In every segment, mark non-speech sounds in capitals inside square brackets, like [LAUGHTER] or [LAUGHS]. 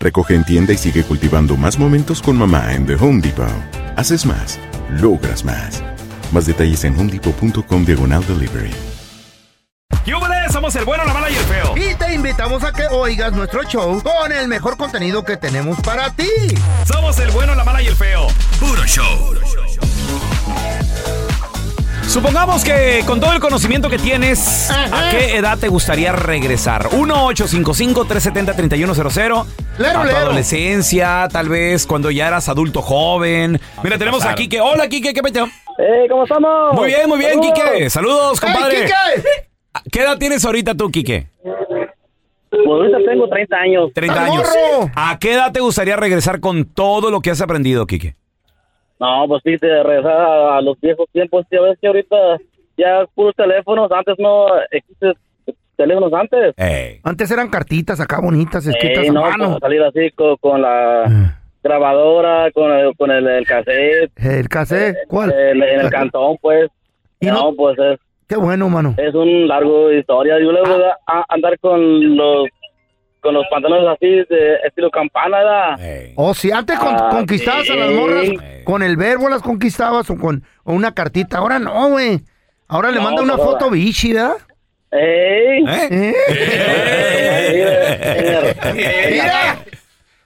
Recoge en tienda y sigue cultivando más momentos con mamá en The Home Depot. Haces más, logras más. Más detalles en homedepot.com diagonal delivery. Somos el bueno, la mala y el feo. Y te invitamos a que oigas nuestro show con el mejor contenido que tenemos para ti. Somos el bueno, la mala y el feo. Puro show. Supongamos que con todo el conocimiento que tienes, ¿a qué edad te gustaría regresar? 1-855-370-3100. Lero, a tu lero. adolescencia, tal vez cuando ya eras adulto joven. Mira, tenemos a Quique. Hola, Quique, ¿qué peteo? Eh, ¿cómo estamos? Muy bien, muy bien, Saludos. Quique. Saludos, ¡Ey, compadre. Quique! ¿Qué edad tienes ahorita tú, Quique? Pues ahorita tengo 30 años. 30 ¡Al años. ¿A qué edad te gustaría regresar con todo lo que has aprendido, Quique? No, pues sí, te regresar a, a los viejos tiempos. Ya ves que ahorita ya puros teléfonos. Antes no existen teléfonos antes. Ey. Antes eran cartitas acá bonitas, escritas Eh, a no, mano. pues, salir así con, con la Ah. grabadora, con el, con el, el cassette. El cassette, ¿cuál? el- en el cantón, pues. ¿Y no, no? pues es, Qué bueno, mano. es un largo historia. Yo le voy a, a andar con los con los pantalones así de estilo campana, ¿verdad? Ey. O si antes con- Ah, conquistabas a las morras, con el verbo las conquistabas o con o una cartita. Ahora no, güey. Ahora le No, manda una pues, foto ahora- bichi, ¿verdad? ¡Ey! ¿Eh? ¿Eh? [LAUGHS] Mira,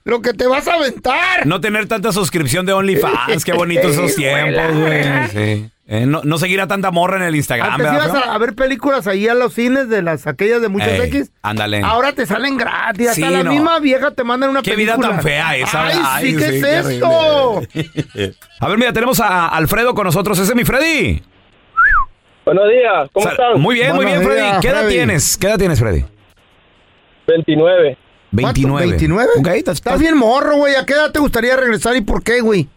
lo que te vas a aventar. No tener tanta suscripción de OnlyFans, qué bonitos esos [LAUGHS] tiempos, güey. Sí. Eh, no, no seguir a tanta morra en el Instagram, Antes ¿verdad, ibas a, a ver películas ahí a los cines de las aquellas de muchos Ey, X. ándale. Ahora te salen gratis. Hasta Sí, la misma vieja te mandan una Qué película. vida tan fea esa. Ay, sí, ¿qué sí, es qué esto? [LAUGHS] A ver, mira, tenemos a Alfredo con nosotros. Ese es mi Freddy. Buenos días, ¿cómo están? Muy bien, muy bien, Freddy. ¿Qué edad Freddy. tienes? ¿Qué edad tienes, Freddy? 29. 29. ¿29? Ok, estás- Estás bien morro, güey. ¿A qué edad te gustaría regresar y por qué, güey?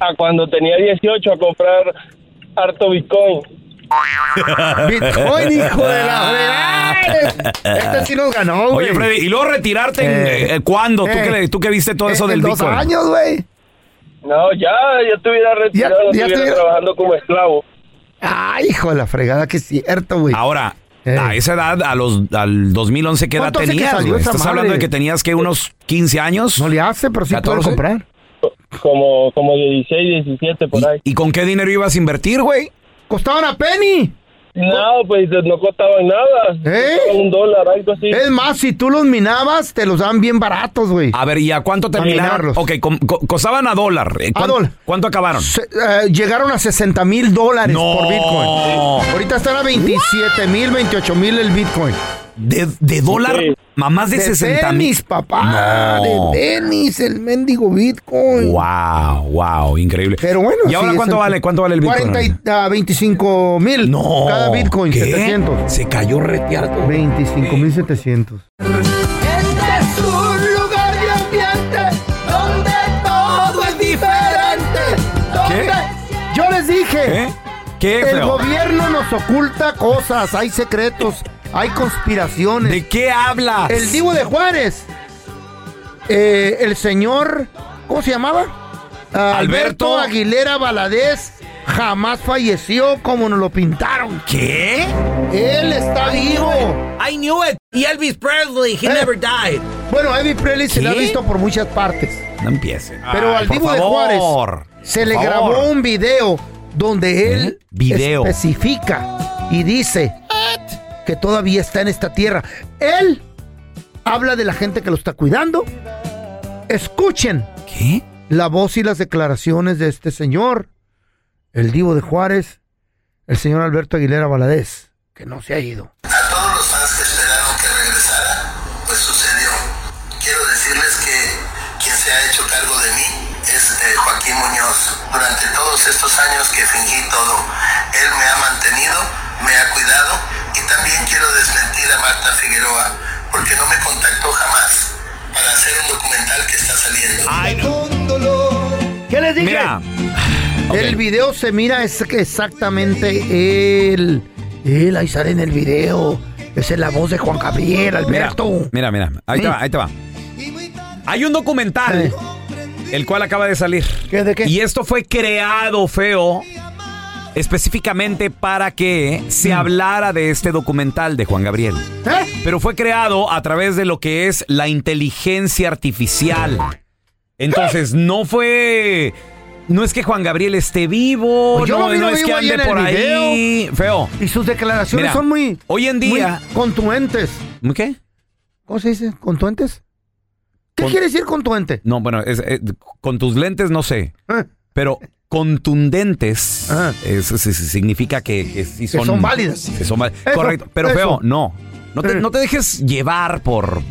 A cuando tenía 18 a comprar harto Bitcoin. [LAUGHS] Bitcoin, hijo de la fregada. Este sí nos ganó, güey. Oye, Freddy, y luego retirarte en, Eh. eh, ¿cuándo? ¿Tú, Eh. que, tú que viste todo eso del dos Bitcoin? años, güey. No, ya, ya estuviera retirado, Ya- ya estuviera estuviera- trabajando como esclavo. Ay, hijo de la fregada, que es cierto, güey. Ahora. A esa edad, a los, al 2011, ¿qué edad ¿Cuánto hace que tenías? salió güey? esa Estás madre? hablando de que tenías que unos 15 años. No le hace, pero sí puede 14. comprar. Como, como 16, 17 por ahí. ¿Y con qué dinero ibas a invertir, güey? Costaban a penny. No, pues no costaban nada. ¿Eh? Costaban un dólar, algo así. Es más, si tú los minabas, te los dan bien baratos, güey. A ver, ¿y a cuánto terminaron? Ok, co- costaban a dólar. Eh, A ¿cuán- dólar. ¿Cuánto acabaron? Se- eh, llegaron a 60 mil dólares No. por Bitcoin. Ahorita están a 27 mil, 28 mil el Bitcoin. ¿De, de dólar? Mamás de, De 60 mil. tenis, papá. No. De tenis, el mendigo Bitcoin. Wow, wow, increíble. Pero bueno. ¿Y ahora cuánto vale? ¿Cuánto vale el Bitcoin? 40 y- a 25 mil. No. Cada Bitcoin, ¿Qué? 700. Se cayó reteado. 25 mil 700. Este es un lugar de ambiente donde todo es diferente. ¿Qué? Yo les dije. ¿Eh? ¿Qué, El feo? gobierno nos oculta cosas, hay secretos, hay conspiraciones. ¿De qué hablas? El Divo de Juárez, eh, el señor, ¿cómo se llamaba? Ah, Alberto. Alberto Aguilera Valadez jamás falleció como nos lo pintaron. ¿Qué? Él está vivo. I knew it. Y Elvis Presley, he Eh. never died. Bueno, Elvis Presley se le ha visto por muchas partes. No empiece. Pero Ay, al Divo de. Juárez se le grabó un video donde él ¿Eh? Video. especifica y dice que todavía está en esta tierra. Él habla de la gente que lo está cuidando. Escuchen ¿Qué? la voz y las declaraciones de este señor, el Divo de Juárez, el señor Alberto Aguilera Valadez, que no se ha ido. A todos los fans que esperaron que regresara, pues sucedió. Quiero decirles que quien se ha hecho cargo de mí es eh, Joaquín Muñoz. Durante todos estos años que fingí todo, él me ha mantenido, me ha cuidado y también quiero desmentir a Marta Figueroa porque no me contactó jamás para hacer un documental que está saliendo. ¿Qué les dije? Mira. El video se mira es exactamente él. Él ahí sale en el video. Esa es la voz de Juan Gabriel, Mira, Alberto. mira, mira. Ahí te va, ahí te va. Hay un documental, Eh. el cual acaba de salir. ¿Qué de qué? Y esto fue creado, feo, específicamente para que se hablara de este documental de Juan Gabriel. ¿Eh? Pero fue creado a través de lo que es la inteligencia artificial. Entonces, no fue... No es que Juan Gabriel esté vivo, Pues yo no, lo vi no es vivo que ahí ande en el por ahí. Feo. Y sus declaraciones Mira, son muy. hoy en día- muy contuentes. ¿Qué? ¿Cómo se dice? ¿Contuentes? ¿Qué Con- quiere decir contuente? No, bueno, es- es- con tus lentes no sé. Eh, [LAUGHS] Pero contundentes eso sí- sí significa que, que sí son, son válidas. que son val- Eso, Correcto. Pero eso. feo, no. No te, Eh. no te dejes llevar por.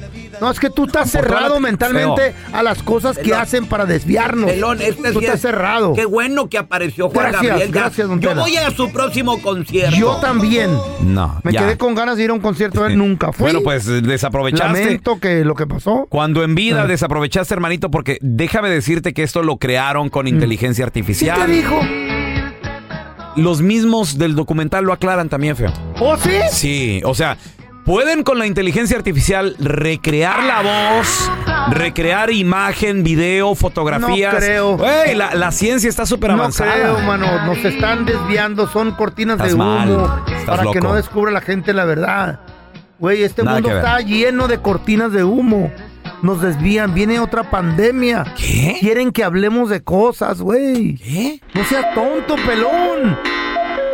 No, es que tú estás cerrado mentalmente a las cosas que hacen para desviarnos. Pelón, este tú sí estás es- cerrado. Qué bueno que apareció Juan Gracias, Gabriel. Gracias, don Yo voy a su próximo concierto. Yo también. No. Me ya. quedé con ganas de ir a un concierto él, nunca fui. Bueno, pues desaprovechaste. Lamento que lo que pasó. Cuando en vida Ah. desaprovechaste, hermanito, porque déjame decirte que esto lo crearon con inteligencia Mm. ¿Quién artificial. te dijo? Los mismos del documental lo aclaran también, feo. ¿Oh, sí? Sí, o sea, pueden con la inteligencia artificial recrear la voz, recrear imagen, video, fotografías. No creo. Güey, la, la ciencia está súper No avanzada. creo, mano. Nos están desviando. Son cortinas Estás de humo para que no descubra la gente la verdad. Güey, este Nada mundo está lleno de cortinas de humo. Nos desvían. Viene otra pandemia. ¿Qué? Quieren que hablemos de cosas, güey. ¿Qué? No seas tonto, pelón.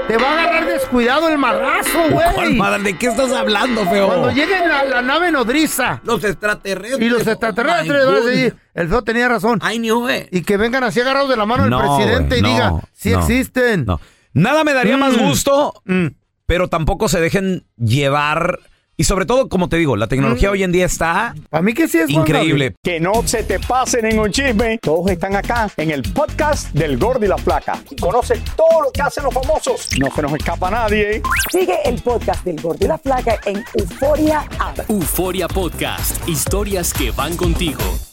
Te va a agarrar descuidado el marrazo, ¿Cuál güey. madre? ¿De qué estás hablando, feo? Cuando llegue la, la nave nodriza Los extraterrestres. y los extraterrestres van a goodness. decir, el feo tenía razón. I knew it. Y que vengan así agarrados de la mano No, del presidente y no, diga, sí no, existen. Nada me daría más Mm. gusto, Mm. pero tampoco se dejen llevar. Y sobre todo, como te digo, la tecnología hoy en día está Para mí que sí es increíble. Que no se te pasen en un chisme. Todos están acá en el podcast del Gordi y la Flaca. Y conoce todo lo que hacen los famosos. No se nos escapa nadie. Sigue el podcast del Gordo y la Flaca en Euforia App. Euforia Podcast, historias que van contigo.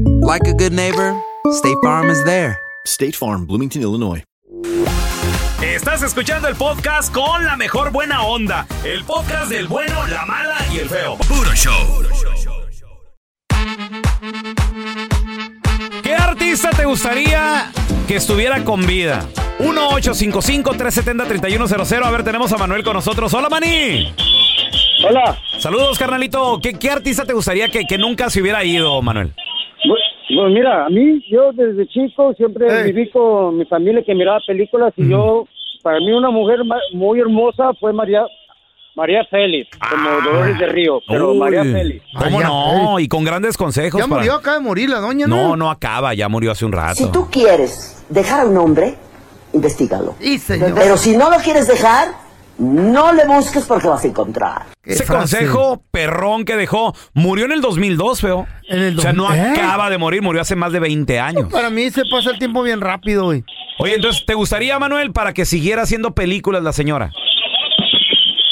like a good neighbor, State Farm is there. State Farm, Bloomington, Illinois. Estás escuchando el podcast con la mejor buena onda. El podcast del bueno, la mala y el feo. Puro show. ¿Qué artista te gustaría que estuviera con vida? 1-855-370-3100. A ver, tenemos a Manuel con nosotros. Hola, Mani. Hola. Saludos, carnalito. ¿Qué, qué artista te gustaría que, que nunca se hubiera ido, Manuel? Pues, mira, a mí, yo desde chico siempre viví con mi familia que miraba películas y yo, para mí una mujer ma- muy hermosa fue María María Félix, como Dolores de Río, pero Uy, María Félix. ¿Cómo no? Y con grandes consejos. Ya para- murió, acaba de morir la doña, No, ¿no? no acaba, ya murió hace un rato. Si tú quieres dejar a un hombre, investigalo. señor. Pero si no lo quieres dejar, no le busques porque vas a encontrar. Ese consejo perrón que dejó murió en el 2002, feo. o sea, no ¿Eh? acaba de morir, murió hace más de 20 años. Para mí se pasa el tiempo bien rápido, güey. Oye, entonces, ¿te gustaría, Manuel, para que siguiera haciendo películas la señora?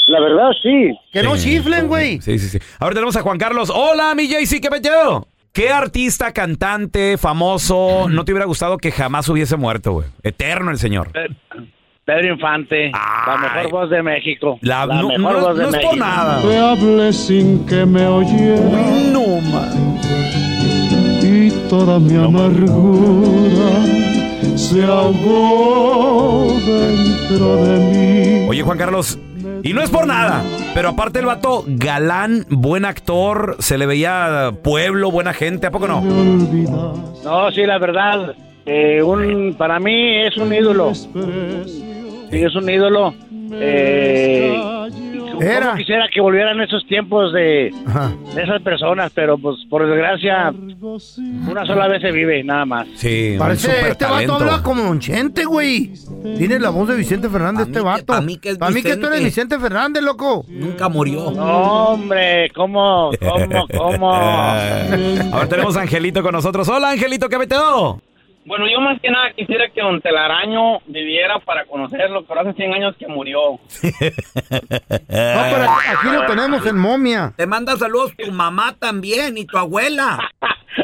La verdad, sí. Que no chiflen, güey. Sí, sí, sí. Ahora tenemos a Juan Carlos. Hola, mi JC, ¿qué metido? ¿Qué artista, cantante, famoso no te hubiera gustado que jamás hubiese muerto, güey? Eterno el señor. Pedro Infante, la mejor voz de México. La- La, no- mejor no- voz de no es México. por nada. Te hablé sin que me oyera. No, man. Y toda mi amargura se ahogó dentro de mí. Oye, Juan Carlos, y no es por nada, pero aparte el vato, galán, buen actor, se le veía pueblo, buena gente, ¿a poco no? No, sí, la verdad, eh, un, para mí es un ídolo. Sí, es un ídolo. Eh, Era. ¿cómo quisiera que volvieran esos tiempos de, de esas personas, pero pues por desgracia, una sola vez se vive, nada más. Sí, Parece, este vato habla como Don Chente, güey. Tiene la voz de Vicente Fernández, este vato. Para mí que es tú eres Vicente. Fernández, loco. Nunca murió. No, hombre, ¿cómo, cómo, cómo? [LAUGHS] Ahora tenemos a Angelito con nosotros. Hola, Angelito, ¿qué metido? Bueno, yo más que nada quisiera que Don Telaraño viviera para conocerlo, pero hace 100 años que murió. [LAUGHS] No, pero aquí lo tenemos en momia. Te manda saludos tu mamá también y tu abuela.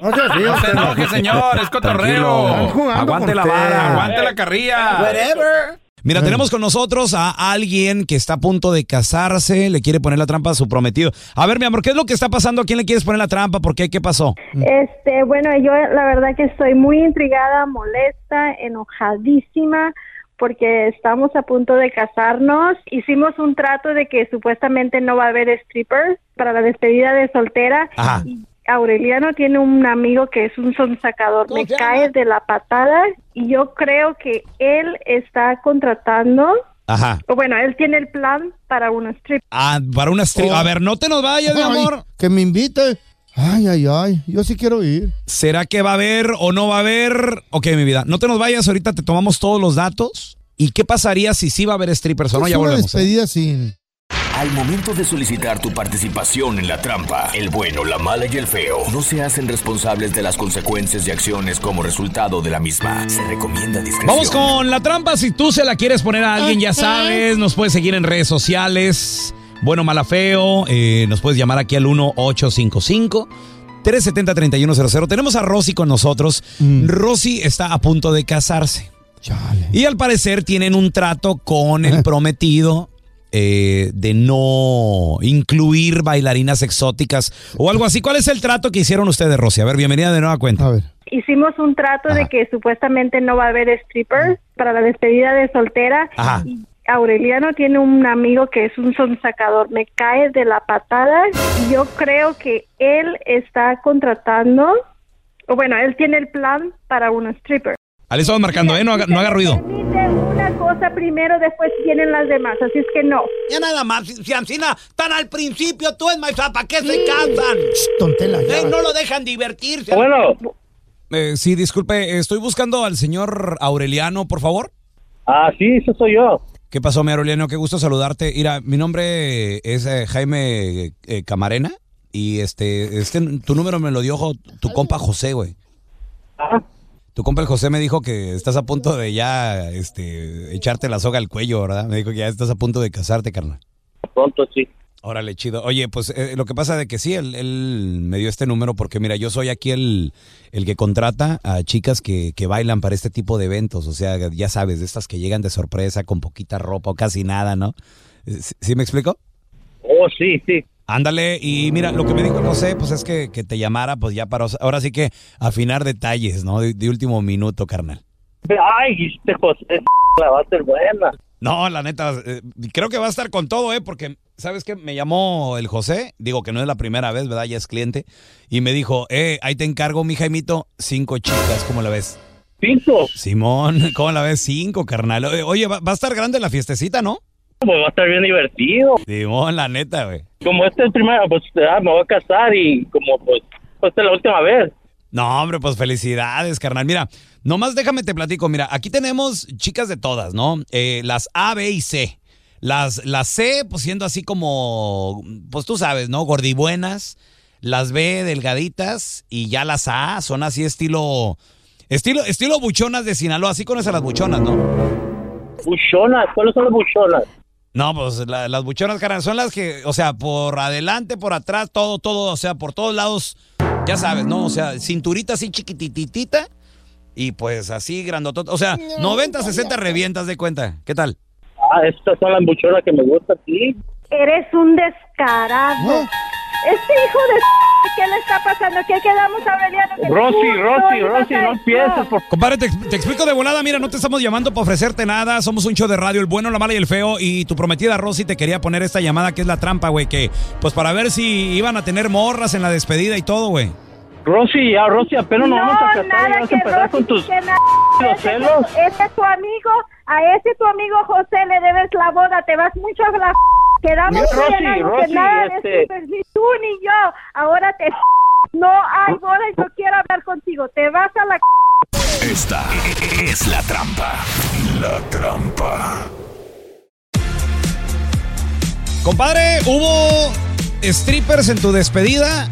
No seas así, No se enoje, señor, es cotorreo. Aguante la vara, Aguante la carrilla. Whatever. Mira, tenemos con nosotros a alguien que está a punto de casarse, le quiere poner la trampa a su prometido. A ver, mi amor, ¿qué es lo que está pasando? ¿A quién le quieres poner la trampa? ¿Por qué? ¿Qué pasó? Este, bueno, yo la verdad que estoy muy intrigada, molesta, enojadísima porque estamos a punto de casarnos. Hicimos un trato de que supuestamente no va a haber strippers para la despedida de soltera. Ajá. Y Aureliano tiene un amigo que es un sonsacador, me cae de la patada y yo creo que él está contratando, Ajá. o bueno, él tiene el plan para una strip. Ah, para una stri- Oh. A ver, no te nos vayas, mi amor. que me invite. Ay, ay, ay. Yo sí quiero ir. ¿Será que va a haber o no va a haber? Ok, mi vida, no te nos vayas, ahorita te tomamos todos los datos. ¿Y qué pasaría si sí va a haber strippers o no? Es Ya una volvemos. ¿eh? despedida sin... Al momento de solicitar tu participación en la trampa, el bueno, la mala y el feo no se hacen responsables de las consecuencias y acciones como resultado de la misma. Se recomienda discreción. Vamos con la trampa. Si tú se la quieres poner a alguien, ya sabes, nos puedes seguir en redes sociales. Bueno, mala, feo. eh, nos puedes llamar aquí al 1855. 370-3100. Tenemos a Rosy con nosotros. Rosy está a punto de casarse. Y al parecer tienen un trato con el [LAUGHS] prometido eh, de no incluir bailarinas exóticas o algo así. ¿Cuál es el trato que hicieron ustedes, Rosy? A ver, bienvenida de nueva cuenta. A ver. Hicimos un trato de que supuestamente no va a haber strippers para la despedida de soltera. Ajá. Y Aureliano tiene un amigo que es un sonsacador, me cae de la patada y yo creo que él está contratando, o bueno, él tiene el plan para una stripper. Ahí estamos marcando, ¿eh? No haga, no haga ruido. Cosa primero, después vienen las demás, así es que no. Ya nada más, si Ancina, tan al principio tú es maestra, ¿para qué se casan? Tontela, ya. Eh, no lo dejan divertirse. Eh, sí, disculpe, estoy buscando al señor Aureliano, por favor. Ah, sí, eso soy yo. ¿Qué pasó, mi Aureliano? Qué gusto saludarte. Mira, mi nombre es eh, Jaime eh, Camarena y este, este, tu número me lo dio tu compa José, güey. Tu compa el José me dijo que estás a punto de ya, este, echarte la soga al cuello, ¿verdad? Me dijo que ya estás a punto de casarte, carnal. Pronto sí. Órale, chido. Oye, pues eh, lo que pasa de que sí, él, él me dio este número porque mira, yo soy aquí el, el que contrata a chicas que, que bailan para este tipo de eventos. O sea, ya sabes, de estas que llegan de sorpresa con poquita ropa o casi nada, ¿no? ¿Sí, sí me explico? Oh, sí, sí. Ándale, y mira, lo que me dijo José, pues es que, que te llamara, pues ya para, ahora sí que afinar detalles, ¿no? De, de último minuto, carnal. Ay, este José, la va a ser buena. No, la neta, eh, creo que va a estar con todo, ¿eh? Porque, ¿sabes qué? Me llamó el José, digo que no es la primera vez, ¿verdad? Ya es cliente, y me dijo, eh, ahí te encargo, mi Jaimito, cinco chicas, ¿cómo la ves? ¿Cinco? Simón, [LAUGHS] ¿cómo la ves? Cinco, carnal. Oye, va, va a estar grande la fiestecita, ¿no? Pues va a estar bien divertido. Simón, la neta, güey. Como este es el primero, pues ah, me voy a casar y como pues, pues esta es la última vez. No, hombre, pues felicidades, carnal. Mira, nomás déjame te platico. Mira, aquí tenemos chicas de todas, ¿no? Eh, las A, B y C. Las, las C, pues siendo así como, pues tú sabes, ¿no? Gordibuenas. Las B, delgaditas. Y ya las A son así estilo, estilo, estilo buchonas de Sinaloa. Así conoces a las buchonas, ¿no? Buchonas, ¿cuáles son las buchonas? No, pues la- las buchonas, carnal, son las que, o sea, por adelante, por atrás, todo, todo, o sea, por todos lados, ya sabes, ¿no? O sea, cinturita así chiquititita y pues así grandotota. O sea, 90, 60 revientas de cuenta. ¿Qué tal? Ah, estas son las buchonas que me gustan, sí. Eres un descarado. Este hijo de... ¿Qué le está pasando? ¿Qué quedamos Aureliano? Rosy, Rosy, Rosy, no empieces, por Compadre, te, te explico de volada, mira, no te estamos llamando para ofrecerte nada, somos un show de radio, el bueno, la mala y el feo, y tu prometida Rosy te quería poner esta llamada que es la trampa, güey, que pues para ver si iban a tener morras en la despedida y todo, güey. Rosy, ya, Rosy, apenas nos No, vamos a casar y nada vas a que empezar Rosy, con tus [LAUGHS] los Ese, celos. ese es tu amigo, a ese tu amigo José le debes la boda, te vas mucho a la... Quedamos Rosy, que nada este- de super, ni tú ni yo, ahora te... [LAUGHS] No hay boda y no quiero hablar contigo, te vas a la... [LAUGHS] Esta es la trampa. La trampa. Compadre, ¿hubo strippers en tu despedida?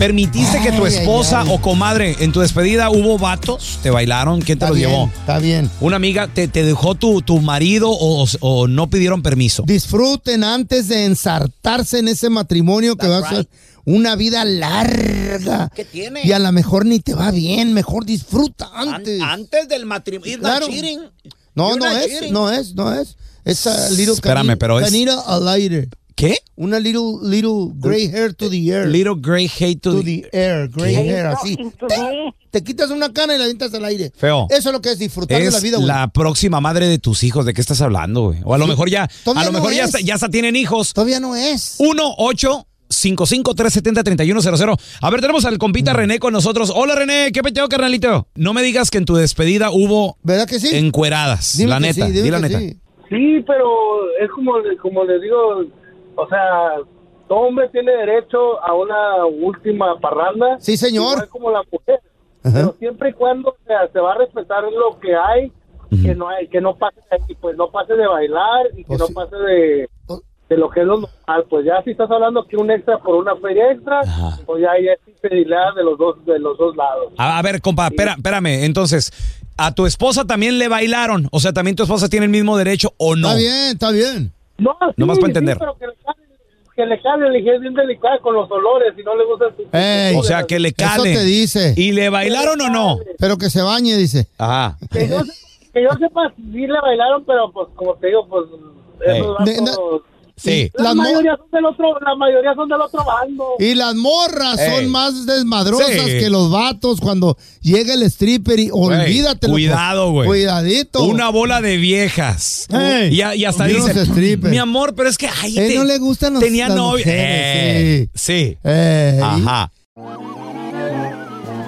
¿Permitiste que tu ay, esposa ay. o comadre en tu despedida hubo vatos? ¿Te bailaron? ¿Quién te los llevó? Está bien. ¿Una amiga te, te dejó tu, tu marido o, o no pidieron permiso? Disfruten antes de ensartarse en ese matrimonio que va a ser una vida larga. ¿Qué tiene? Y a lo mejor ni te va bien, mejor disfruta antes. Antes del matrimonio. Claro. No, no es, no es, no es. Es a little Espérame, pero es- canina a lighter. ¿Qué? Una little, little gray hair to the air. Little gray hate to, to the air, gray ¿Qué? hair, así. Te, te quitas una cana y la avientas al aire. Feo. Eso es lo que es disfrutar de la vida, güey. la próxima madre de tus hijos. ¿De qué estás hablando, güey? O a lo mejor ya, a Todavía lo no mejor ya, es. ya hasta tienen hijos. Todavía no es. 1 8 55 370 3100 A ver, tenemos al Mm. compita René con nosotros. Hola René, ¿qué peteo, carnalito? No me digas que en tu despedida hubo ¿Verdad que sí? encueradas. Dime la neta, sí, dime di la neta. sí. Sí, pero es como, como les digo, o sea, todo hombre tiene derecho a una última parranda. Sí, señor. Igual como la mujer. Pero siempre y cuando o sea, se va a respetar lo que hay, que no hay, que no pase pues no pase de bailar y que O no sí. pase de, de lo que es lo normal. Pues ya si estás hablando que un extra por una feria extra, pues ya, ya es infidelidad de los dos, de los dos lados. A, a ver, compa, espera, espérame. Entonces, ¿a tu esposa también le bailaron? O sea, ¿también tu esposa tiene el mismo derecho o no? Está bien, está bien. No, sí, Nomás para sí, entender. pero que le cale, que le cale, le dije, es bien delicada con los olores, si no le gusta su... Ey, O sea, que le Eso cale. te dice. ¿Y le bailaron o no? Pero que se bañe, dice. Ajá. Que yo, que yo sepa, sí le bailaron, pero pues como te digo, pues esos. Sí. La Las mayoría son del otro, la mayoría son del otro bando. Y las morras Ey. son más desmadrosas Sí. que los vatos cuando llega el stripper y olvídate. Cuidado, güey. Cuidadito. Una bola de viejas. Ey. y, y hasta dice, strippers. mi amor, pero es que ay, A él te- no le gustan los- tenía novia. Eh, sí. Ey. Ajá.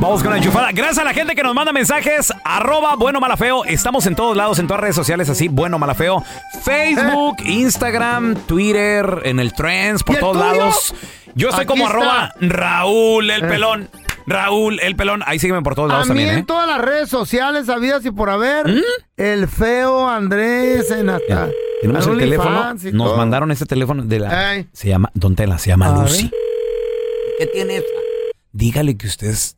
Vamos con la enchufada. Gracias a la gente que nos manda mensajes. Arroba bueno malafeo. Estamos en todos lados, en todas redes sociales así, bueno malafeo. Facebook, [LAUGHS] Instagram, Twitter, en el Trends, por ¿Y el todos tuyo? lados. Yo estoy Aquí como está. arroba Raúl el Eh. pelón. Raúl el pelón. Ahí sígueme por todos A lados mí también, en ¿eh? todas las redes sociales, habidas y por haber, el feo Andrés en hasta. Tenemos el teléfono. Nos todo. mandaron este teléfono de la. Ey. Se llama. Don Tela, se llama A Lucy. ver. ¿Qué tiene esa? Dígale que usted es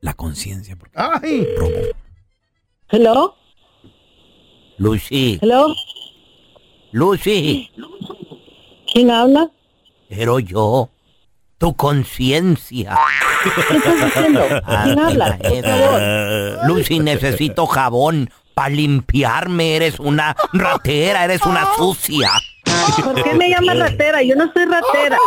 la conciencia. Ay. robó. Hello, Lucy. hello. Lucy. ¿Quién habla? Pero yo, tu conciencia. ¿Qué estás diciendo? ¿Quién habla? Por favor. Lucy, necesito jabón para limpiarme. Eres una ratera, eres una sucia. ¿Por qué me llamas ratera? Yo no soy ratera.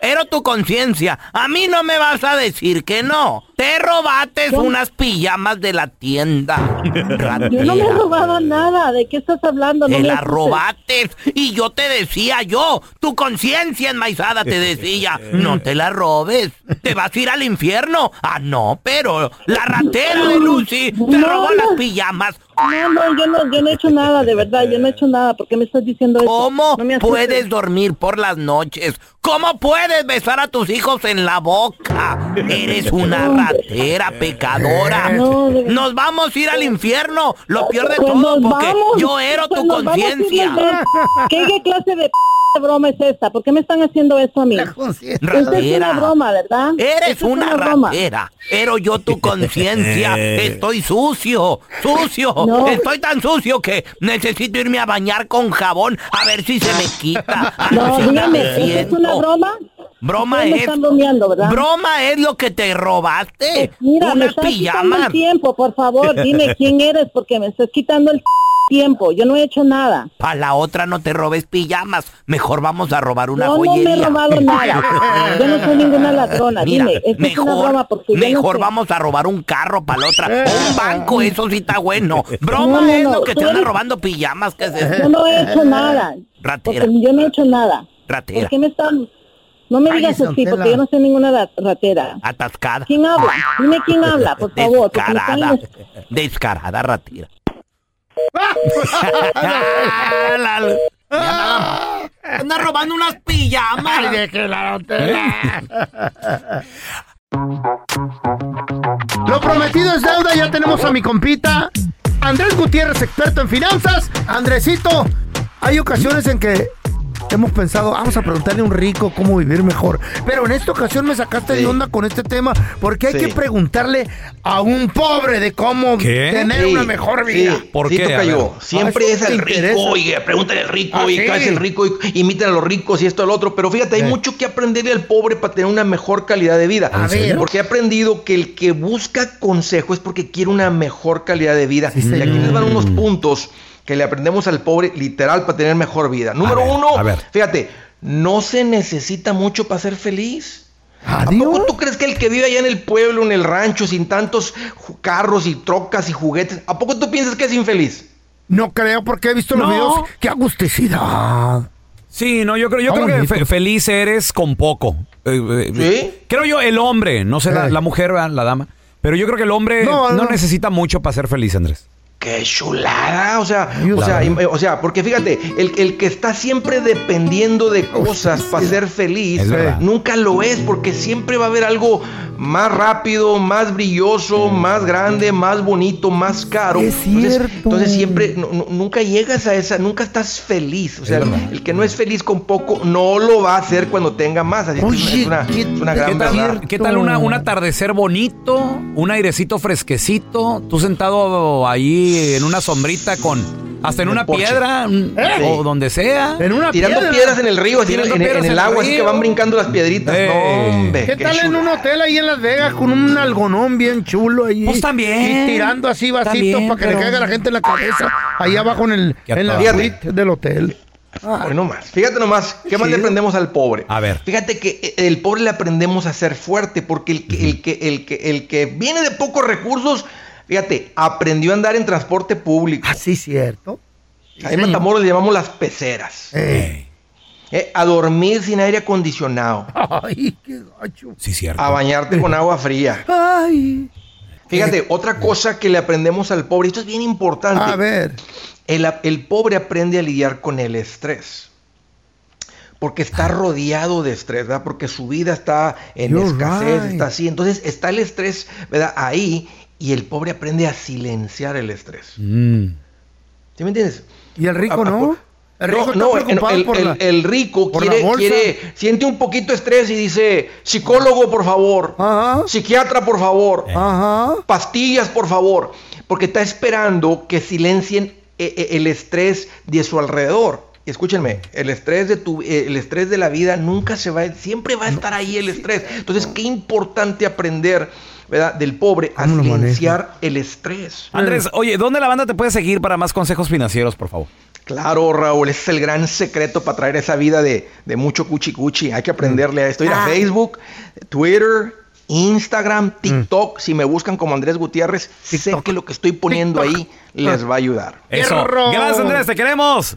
Pero tu conciencia, a mí no me vas a decir que no. Te robaste unas pijamas de la tienda. [LAUGHS] Ratera. Yo no me he robado nada. ¿De qué estás hablando? No Te me la asustes. robaste y yo te decía yo, tu conciencia enmaizada te decía, no te la robes, te vas a ir al infierno. Ah, no, pero la ratera de Lucy te No, robó no. las pijamas. No, no, yo no, yo no he hecho nada, de verdad, yo no he hecho nada. ¿Por qué me estás diciendo eso? ¿Cómo No puedes dormir por las noches? ¿Cómo puedes besar a tus hijos en la boca? Eres una ratera pecadora. No, de verdad. Nos vamos a ir al infierno. Lo peor de Pues todo, porque vamos, yo ero pues tu conciencia. [LAUGHS] ¿Qué, qué clase de p- broma es esta? ¿Por qué me están haciendo eso a mí? Esta es Ratera. una broma, ¿verdad? Eres una broma. ratera. Pero yo tu [LAUGHS] conciencia. Estoy sucio. Sucio. No. Estoy tan sucio que necesito irme a bañar con jabón a ver si se me quita. No, dígame, ¿esta es una broma? Broma Ustedes me es. están bromeando, ¿verdad? Broma es lo que te robaste. Mira, me estás quitando pijamas. el tiempo, por favor, dime [LAUGHS] quién eres porque me estás quitando el tiempo. Yo no he hecho nada. Para la otra no te robes pijamas. Mejor vamos a robar una Yo no joyería. me he robado nada. [LAUGHS] Yo no soy ninguna ladrona. Mira, dime, esta es una mejor, broma porque no mejor sé. vamos a robar un carro para la otra. O un banco, eso sí está bueno. Broma No, no, es no, lo que te anda eres- robando pijamas. ¿Qué es eso? Yo no he hecho nada. Ratera. Porque yo no he hecho nada. Ratera. ¿Por qué me están...? No me digas así, don porque yo no soy ninguna ra- ratera. Atascada. ¿Quién habla? Dime quién [LAUGHS] habla, por favor. Descarada. Descarada, ratera. La-. [LAUGHS] [LAUGHS] Anda robando unas pijamas. Lo prometido es deuda, ya tenemos a mi compita Andrés Gutiérrez, experto en finanzas. Andresito, hay ocasiones en que hemos pensado, vamos a preguntarle a un rico cómo vivir mejor. Pero en esta ocasión me sacaste de onda con este tema porque hay Sí. que preguntarle a un pobre de cómo ¿Qué? tener Sí, una mejor vida. sí, sí, tocayo. Siempre Ah, es eso el rico, oye, pregúntale al rico, Ah, y sí. qué es el rico, y imiten a los ricos y esto al otro. Pero fíjate, hay mucho que aprenderle al pobre para tener una mejor calidad de vida. A ver. Porque he aprendido que el que busca consejo es porque quiere una mejor calidad de vida. y aquí les van unos puntos que le aprendemos al pobre literal para tener mejor vida. Número ver, uno, a ver. fíjate, no se necesita mucho para ser feliz. ¿A poco tú crees que el que vive allá en el pueblo, en el rancho, sin tantos carros y trocas y juguetes, ¿a poco tú piensas que es infeliz? No creo porque he visto los No. videos. ¡Qué agusticidad! Sí, no, yo creo, yo creo que fe- feliz eres con poco. Eh, eh, Creo yo el hombre, no sé la, Eh. la mujer, la dama, pero yo creo que el hombre No, no, no. necesita mucho para ser feliz, Andrés. ¡Qué chulada! O sea, o sea, o sea, porque fíjate, el, el que está siempre dependiendo de cosas para ser feliz, nunca lo es, porque siempre va a haber algo más rápido, más brilloso, más grande, más bonito, más caro. Es Entonces, cierto. entonces siempre, nu- nu- nunca llegas a esa, nunca estás feliz. O sea, el, que no es feliz con poco, no lo va a hacer cuando tenga más. Así que es Oye, una, ¿qué- es una qué gran tal- verdad. ¿Qué tal una, un atardecer bonito, un airecito fresquecito, tú sentado ahí en una sombrita con hasta en una porche. piedra mm, ¿Eh? o donde sea? En una Tirando piedra. piedras en el río, así en, el agua, así que van brincando las piedritas. Eh. No, hombre. ¿Qué tal en un hotel ahí en Las Vegas con un algonón bien chulo ahí? Pues también. Y tirando así vasitos para que pero- le caiga a la gente en la cabeza. Ahí abajo en, el, en la suite del hotel. Hoy nomás. Fíjate nomás, ¿qué más le aprendemos al pobre? A ver. Fíjate que eh, el pobre le aprendemos a ser fuerte, porque el que, el que, el que, el que viene de pocos recursos, fíjate, aprendió a andar en transporte público. Así cierto. Ahí en Matamoros le llamamos las peceras. Eh. Eh, a dormir sin aire acondicionado. [LAUGHS] Ay, qué gacho. Sí, cierto. A bañarte con agua fría. Ay. Fíjate, otra cosa que le aprendemos al pobre, esto es bien importante. A ver. El, el pobre aprende a lidiar con el estrés. Porque está rodeado de estrés, ¿verdad? Porque su vida está en You're escasez, right. está así. Entonces está el estrés, ¿verdad? Ahí. Y el pobre aprende a silenciar el estrés. Mm. ¿Sí me entiendes? ¿Y el rico no? El rico No, está no, preocupado el, por el- la- el rico por la quiere, siente un poquito de estrés y dice, psicólogo, por favor, Ajá. psiquiatra, por favor, Ajá. pastillas, por favor, porque está esperando que silencien eh, eh, el estrés de su alrededor. Escúchenme, el estrés de tu, eh, el estrés de la vida nunca se va, siempre va a estar ahí el estrés. Entonces, qué importante aprender, ¿verdad? Del pobre a silenciar el estrés. Andrés, oye, ¿dónde la banda te puede seguir para más consejos financieros, por favor? Claro, Raúl, ese es el gran secreto para traer esa vida de, de mucho cuchi cuchi. Hay que aprenderle a esto. Ir a Ah. Facebook, Twitter, Instagram, Mm. TikTok. Si me buscan como Andrés Gutiérrez, sé que lo que estoy poniendo ahí les va a ayudar. Eso. Gracias, Andrés, te queremos.